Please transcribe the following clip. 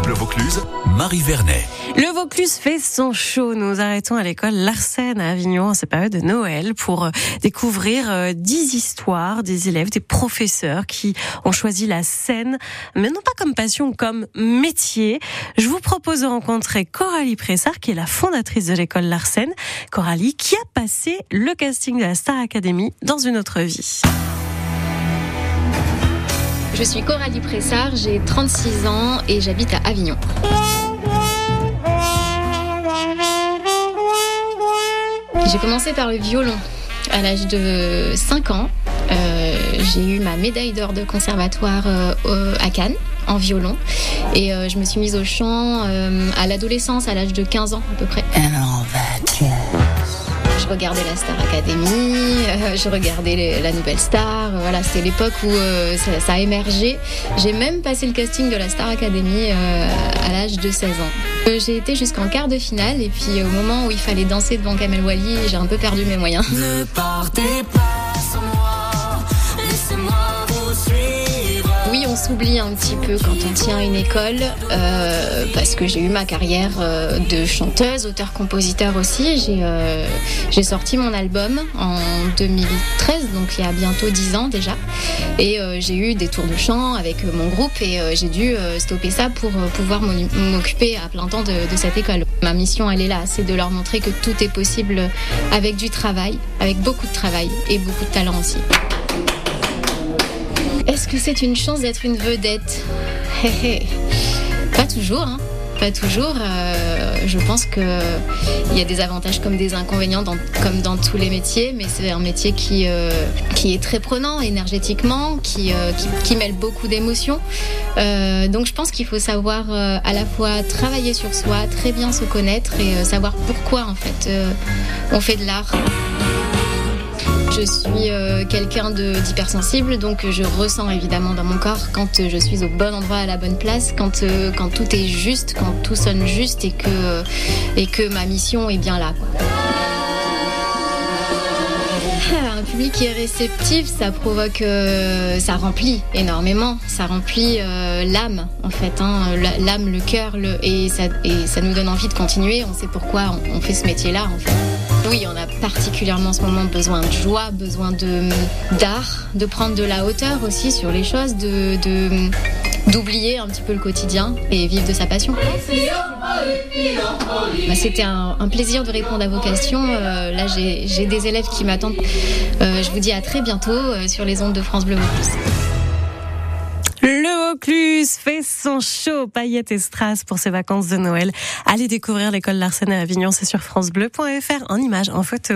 France Bleu Vaucluse, Marie Vernet. Le Vaucluse fait son show. Nous arrêtons à l'école Larsen à Avignon en cette période de Noël pour euh, découvrir euh, dix histoires des élèves, des professeurs qui ont choisi la scène, mais non pas comme passion, comme métier. Je vous propose de rencontrer Coralie Pressard, qui est la fondatrice de l'école Larsen. Coralie, qui a passé le casting de la Star Academy dans une autre vie. Je suis Coralie Pressard, j'ai 36 ans et j'habite à Avignon. J'ai commencé par le violon à l'âge de 5 ans. Euh, j'ai eu ma médaille d'or de conservatoire euh, à Cannes en violon et euh, je me suis mise au chant à l'adolescence à l'âge de 15 ans à peu près. Alors va-t-il Je regardais la Star Academy, euh, je regardais la Nouvelle Star. euh, Voilà, c'était l'époque où euh, ça, ça a émergé. J'ai même passé le casting de la Star Academy à l'âge de 16 ans. J'ai été jusqu'en quart de finale et puis au moment où il fallait danser devant Kamel Wally, j'ai un peu perdu mes moyens. Ne partez pas s'oublie un petit peu quand on tient une école, euh, parce que j'ai eu ma carrière euh, de chanteuse, auteur-compositeur aussi. J'ai euh, j'ai sorti mon album en 2013, donc il y a bientôt 10 ans déjà. Et j'ai eu des tours de chant avec mon groupe et j'ai dû stopper ça pour pouvoir m'occuper à plein temps de, de cette école. Ma mission, elle est là, c'est de leur montrer que tout est possible avec du travail, avec beaucoup de travail et beaucoup de talent aussi. Est-ce que c'est une chance d'être une vedette. Pas toujours, hein. Pas toujours. Euh, je pense que il y a des avantages comme des inconvénients, comme dans tous les métiers, mais c'est un métier qui euh, est très prenant énergétiquement, qui euh, mêle beaucoup d'émotions. Donc je pense qu'il faut savoir à la fois travailler sur soi, très bien se connaître et savoir pourquoi en fait on fait de l'art. Je suis euh, quelqu'un d'hypersensible, donc je ressens évidemment dans mon corps quand euh, je suis au bon endroit à la bonne place, quand, euh, quand tout est juste, quand tout sonne juste et que, et que ma mission est bien là. Ah, Un public qui est réceptif, ça provoque, ça remplit énormément, ça remplit l'âme en fait, hein, l'âme, le cœur, le, et, ça, et ça nous donne envie de continuer. On sait pourquoi on, on fait ce métier-là en fait. Oui, on a particulièrement en ce moment besoin de joie, besoin d'art, de prendre de la hauteur aussi sur les choses, d'oublier un petit peu le quotidien et vivre de sa passion. Bah, C'était un, plaisir de répondre à vos questions. Euh, là, j'ai des élèves qui m'attendent. Euh, je vous dis à très bientôt euh, sur les ondes de France Bleu. Vaucluse fait son show paillettes et strass pour ses vacances de Noël. Allez découvrir l'école Larsen à Avignon, c'est sur francebleu.fr en images, en photo.